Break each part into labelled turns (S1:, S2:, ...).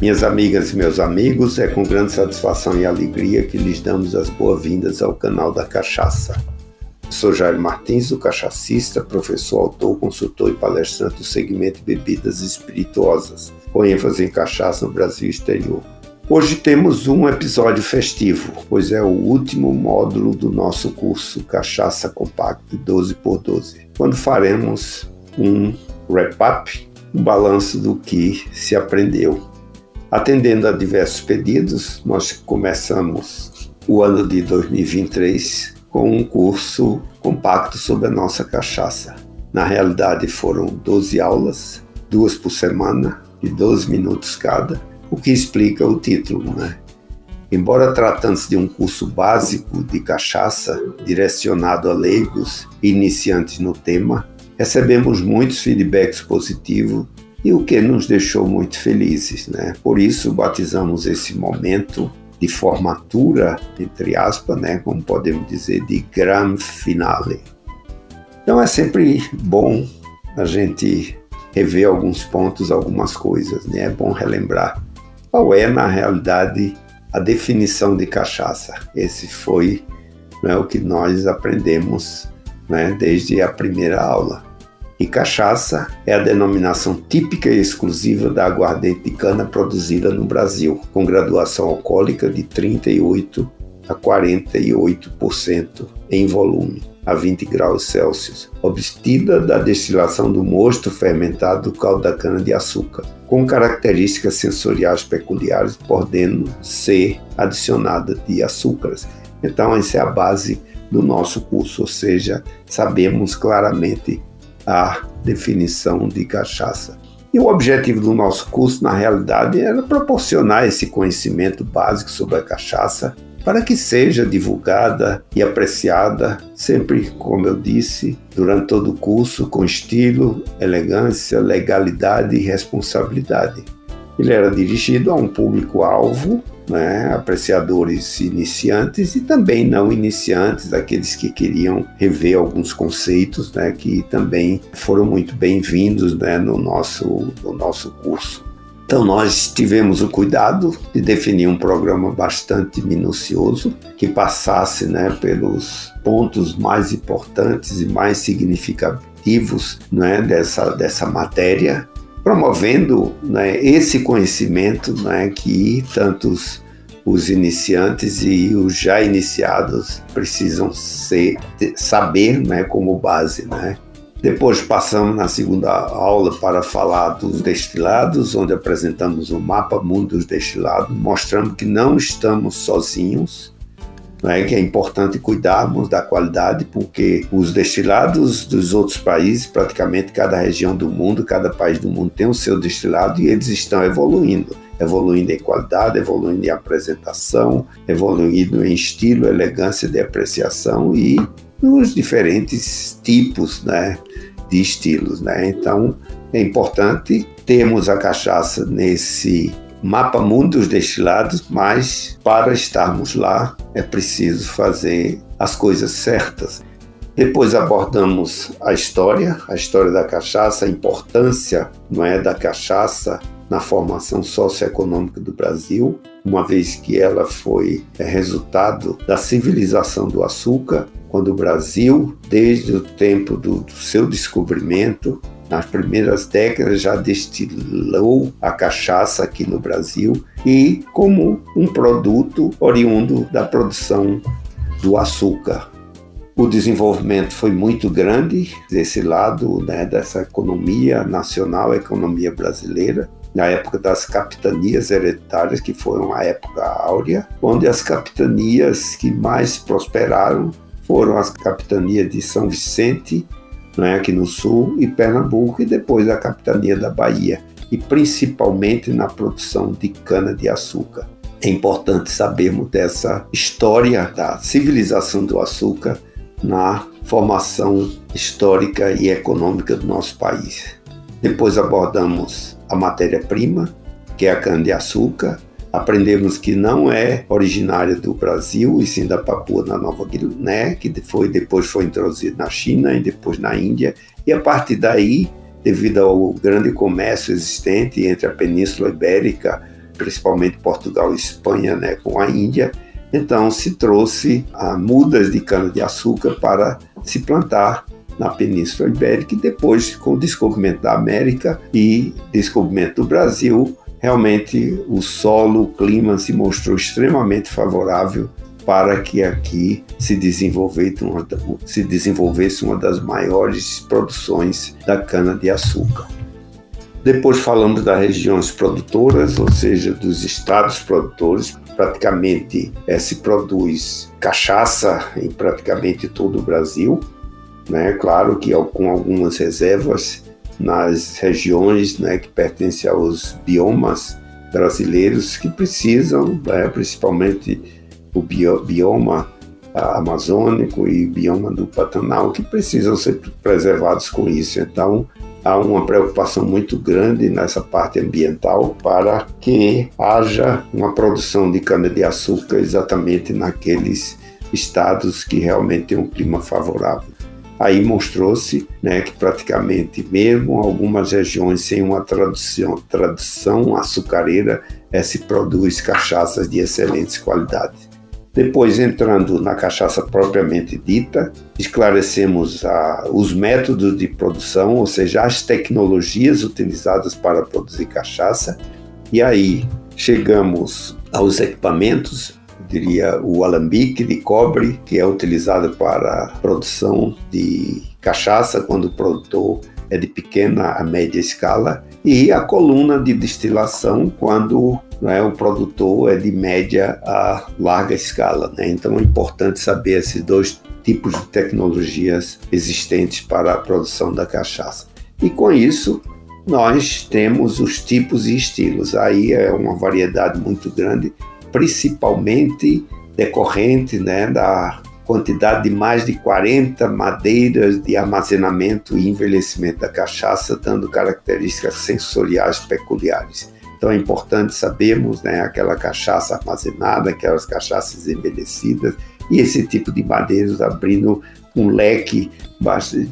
S1: Minhas amigas e meus amigos, é com grande satisfação e alegria que lhes damos as boas-vindas ao canal da Cachaça. Sou Jair Martins, o cachacista, professor, autor, consultor e palestrante do segmento bebidas espirituosas, com ênfase em cachaça no Brasil e exterior. Hoje temos um episódio festivo, pois é o último módulo do nosso curso Cachaça Compacto 12x12, quando faremos um wrap-up, um balanço do que se aprendeu Atendendo a diversos pedidos, nós começamos o ano de 2023 com um curso compacto sobre a nossa cachaça. Na realidade, foram 12 aulas, duas por semana, de 12 minutos cada, o que explica o título, né? Embora tratando-se de um curso básico de cachaça direcionado a leigos e iniciantes no tema, recebemos muitos feedbacks positivos e o que nos deixou muito felizes, né? Por isso batizamos esse momento de formatura, entre aspas, né, como podemos dizer, de grand finale. Então é sempre bom a gente rever alguns pontos, algumas coisas, né? É bom relembrar qual é na realidade a definição de cachaça. Esse foi né, o que nós aprendemos né, desde a primeira aula. E cachaça é a denominação típica e exclusiva da aguardente de cana produzida no Brasil, com graduação alcoólica de 38 a 48% em volume, a 20 graus Celsius, obtida da destilação do mosto fermentado do caldo da cana-de-açúcar, com características sensoriais peculiares, podendo ser adicionada de açúcares. Então, essa é a base do nosso curso, ou seja, sabemos claramente a definição de cachaça. E o objetivo do nosso curso, na realidade, era proporcionar esse conhecimento básico sobre a cachaça para que seja divulgada e apreciada, sempre, como eu disse, durante todo o curso, com estilo, elegância, legalidade e responsabilidade. Ele era dirigido a um público-alvo né, apreciadores iniciantes e também não iniciantes, aqueles que queriam rever alguns conceitos, né, que também foram muito bem-vindos né, no, nosso, no nosso curso. Então nós tivemos o cuidado de definir um programa bastante minucioso que passasse né, pelos pontos mais importantes e mais significativos né, dessa, dessa matéria promovendo né, esse conhecimento né, que tantos os iniciantes e os já iniciados precisam ser, saber né, como base. Né? Depois passamos na segunda aula para falar dos destilados, onde apresentamos o mapa mundo dos destilados, mostrando que não estamos sozinhos, né, que é importante cuidarmos da qualidade, porque os destilados dos outros países, praticamente cada região do mundo, cada país do mundo tem o seu destilado e eles estão evoluindo. Evoluindo em qualidade, evoluindo em apresentação, evoluindo em estilo, elegância de apreciação e nos diferentes tipos né, de estilos. Né? Então é importante termos a cachaça nesse mapa mundo dos destilados, mas para estarmos lá é preciso fazer as coisas certas. Depois abordamos a história, a história da cachaça, a importância não é da cachaça na formação socioeconômica do Brasil, uma vez que ela foi é, resultado da civilização do açúcar, quando o Brasil, desde o tempo do, do seu descobrimento, nas primeiras décadas já destilou a cachaça aqui no Brasil e como um produto oriundo da produção do açúcar. O desenvolvimento foi muito grande desse lado, né, dessa economia nacional, economia brasileira, na época das capitanias hereditárias, que foram a época áurea, onde as capitanias que mais prosperaram foram as capitanias de São Vicente né, aqui no sul, e Pernambuco, e depois a capitania da Bahia, e principalmente na produção de cana-de-açúcar. É importante sabermos dessa história da civilização do açúcar na formação histórica e econômica do nosso país. Depois abordamos a matéria-prima, que é a cana-de-açúcar, Aprendemos que não é originária do Brasil, e sim da Papua na Nova Guiné, que foi, depois foi introduzida na China e depois na Índia. E a partir daí, devido ao grande comércio existente entre a Península Ibérica principalmente Portugal e Espanha, né, com a Índia. Então se trouxe mudas de cana-de-açúcar para se plantar na Península Ibérica e depois, com o descobrimento da América e descobrimento do Brasil, realmente o solo, o clima se mostrou extremamente favorável para que aqui se desenvolvesse uma, se desenvolvesse uma das maiores produções da cana-de-açúcar. Depois falamos das regiões produtoras, ou seja, dos estados produtores. Praticamente é, se produz cachaça em praticamente todo o Brasil, né? Claro que com algumas reservas nas regiões né, que pertencem aos biomas brasileiros que precisam, né, principalmente o bioma amazônico e o bioma do Pantanal, que precisam ser preservados com isso. Então, há uma preocupação muito grande nessa parte ambiental para que haja uma produção de cana-de-açúcar exatamente naqueles estados que realmente têm um clima favorável. Aí mostrou-se né, que praticamente mesmo algumas regiões sem uma tradução açucareira é, se produz cachaças de excelentes qualidades. Depois, entrando na cachaça propriamente dita, esclarecemos a, os métodos de produção, ou seja, as tecnologias utilizadas para produzir cachaça, e aí chegamos aos equipamentos, diria o alambique de cobre, que é utilizado para a produção de cachaça quando o produtor é de pequena a média escala, e a coluna de destilação quando né, o produtor é de média a larga escala. Né? Então é importante saber esses dois tipos de tecnologias existentes para a produção da cachaça. E com isso, nós temos os tipos e estilos. Aí é uma variedade muito grande, principalmente decorrente né, da quantidade de mais de 40 madeiras de armazenamento e envelhecimento da cachaça, dando características sensoriais peculiares. Então é importante sabermos né, aquela cachaça armazenada, aquelas cachaças envelhecidas e esse tipo de madeiras abrindo um leque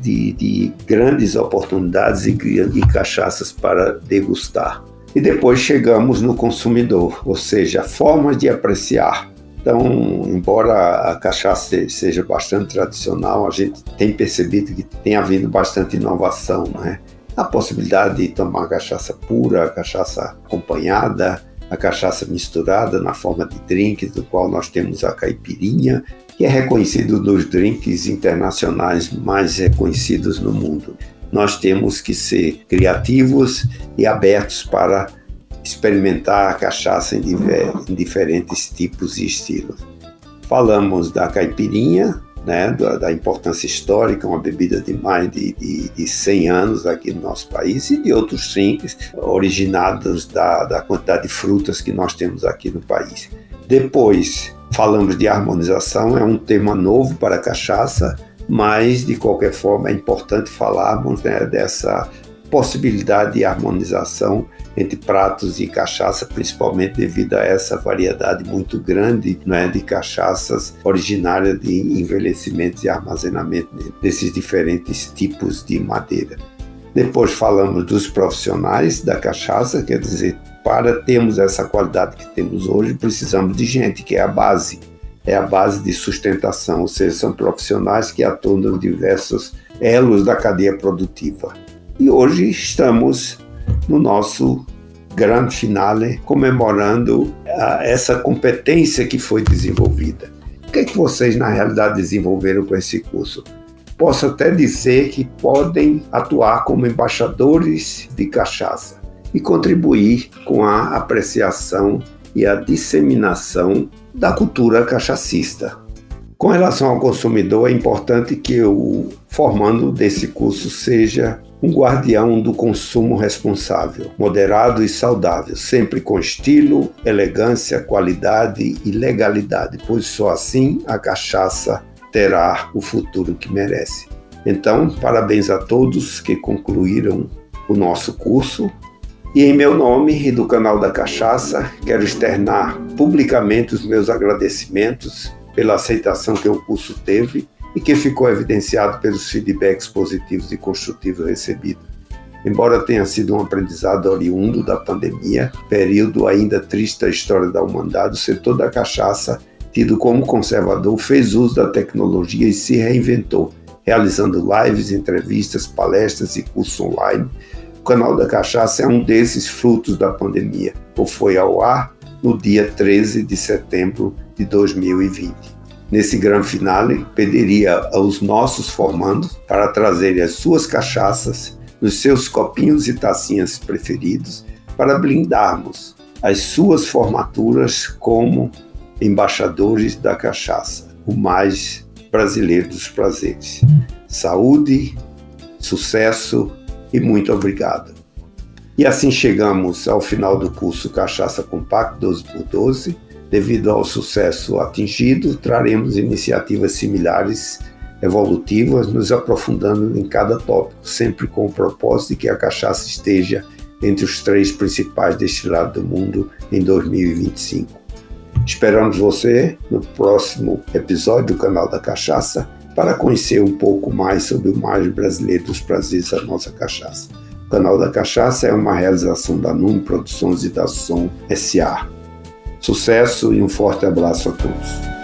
S1: de, de grandes oportunidades e, e cachaças para degustar. E depois chegamos no consumidor, ou seja, formas de apreciar então, embora a cachaça seja bastante tradicional, a gente tem percebido que tem havido bastante inovação, né? A possibilidade de tomar cachaça pura, cachaça acompanhada, a cachaça misturada na forma de drinks, do qual nós temos a caipirinha, que é reconhecido dos drinks internacionais mais reconhecidos no mundo. Nós temos que ser criativos e abertos para experimentar a cachaça em, diver, em diferentes tipos e estilos. Falamos da caipirinha, né, da, da, importância histórica, uma bebida de mais de, de, de 100 anos aqui no nosso país, e de outros drinks originados da, da quantidade de frutas que nós temos aqui no país. Depois, falamos de harmonização, é um tema novo para a cachaça, mas de qualquer forma é importante falarmos né, dessa possibilidade de harmonização entre pratos e cachaça, principalmente devido a essa variedade muito grande né, de cachaças originárias de envelhecimentos e armazenamento desses diferentes tipos de madeira. Depois falamos dos profissionais da cachaça, quer dizer, para termos essa qualidade que temos hoje, precisamos de gente, que é a base, é a base de sustentação, ou seja, são profissionais que atuam nos diversos elos da cadeia produtiva. E hoje estamos no nosso grande finale, comemorando a, ah, essa competência que foi desenvolvida. O que, é que vocês, na realidade, desenvolveram com esse curso? Posso até dizer que podem atuar como embaixadores de cachaça e contribuir com a apreciação e a disseminação da cultura cachacista. Com relação ao consumidor, é importante que o formando desse curso seja um guardião do consumo responsável, moderado e saudável, sempre com estilo, elegância, qualidade e legalidade, pois só assim a cachaça terá o futuro que merece. Então, parabéns a todos que concluíram o nosso curso. E em meu nome e do canal da Cachaça, quero externar publicamente os meus agradecimentos pela aceitação que o curso teve e que ficou evidenciado pelos feedbacks positivos e construtivos recebidos. Embora tenha sido um aprendizado oriundo da pandemia, período ainda triste da história da humanidade, o setor da cachaça, tido como conservador, fez uso da tecnologia e se reinventou, realizando lives, entrevistas, palestras e cursos online. O canal da cachaça é um desses frutos da pandemia, ou foi ao ar no dia 13 de setembro de 2020. Nesse grande finale, pediria aos nossos formandos para trazerem as suas cachaças nos seus copinhos e tacinhas preferidos para blindarmos as suas formaturas como embaixadores da cachaça, o mais brasileiro dos prazeres. Saúde, sucesso e muito obrigado. E assim chegamos ao final do curso Cachaça Compacto 12 por 12. Devido ao sucesso atingido, traremos iniciativas similares evolutivas, nos aprofundando em cada tópico, sempre com o propósito de que a cachaça esteja entre os três principais destilados do mundo em 2025. Esperamos você no próximo episódio do canal da Cachaça para conhecer um pouco mais sobre o mais brasileiro dos prazeres da nossa cachaça. O canal da Cachaça é uma realização da NUM Produções e da Som SA. Sucesso e um forte abraço a todos.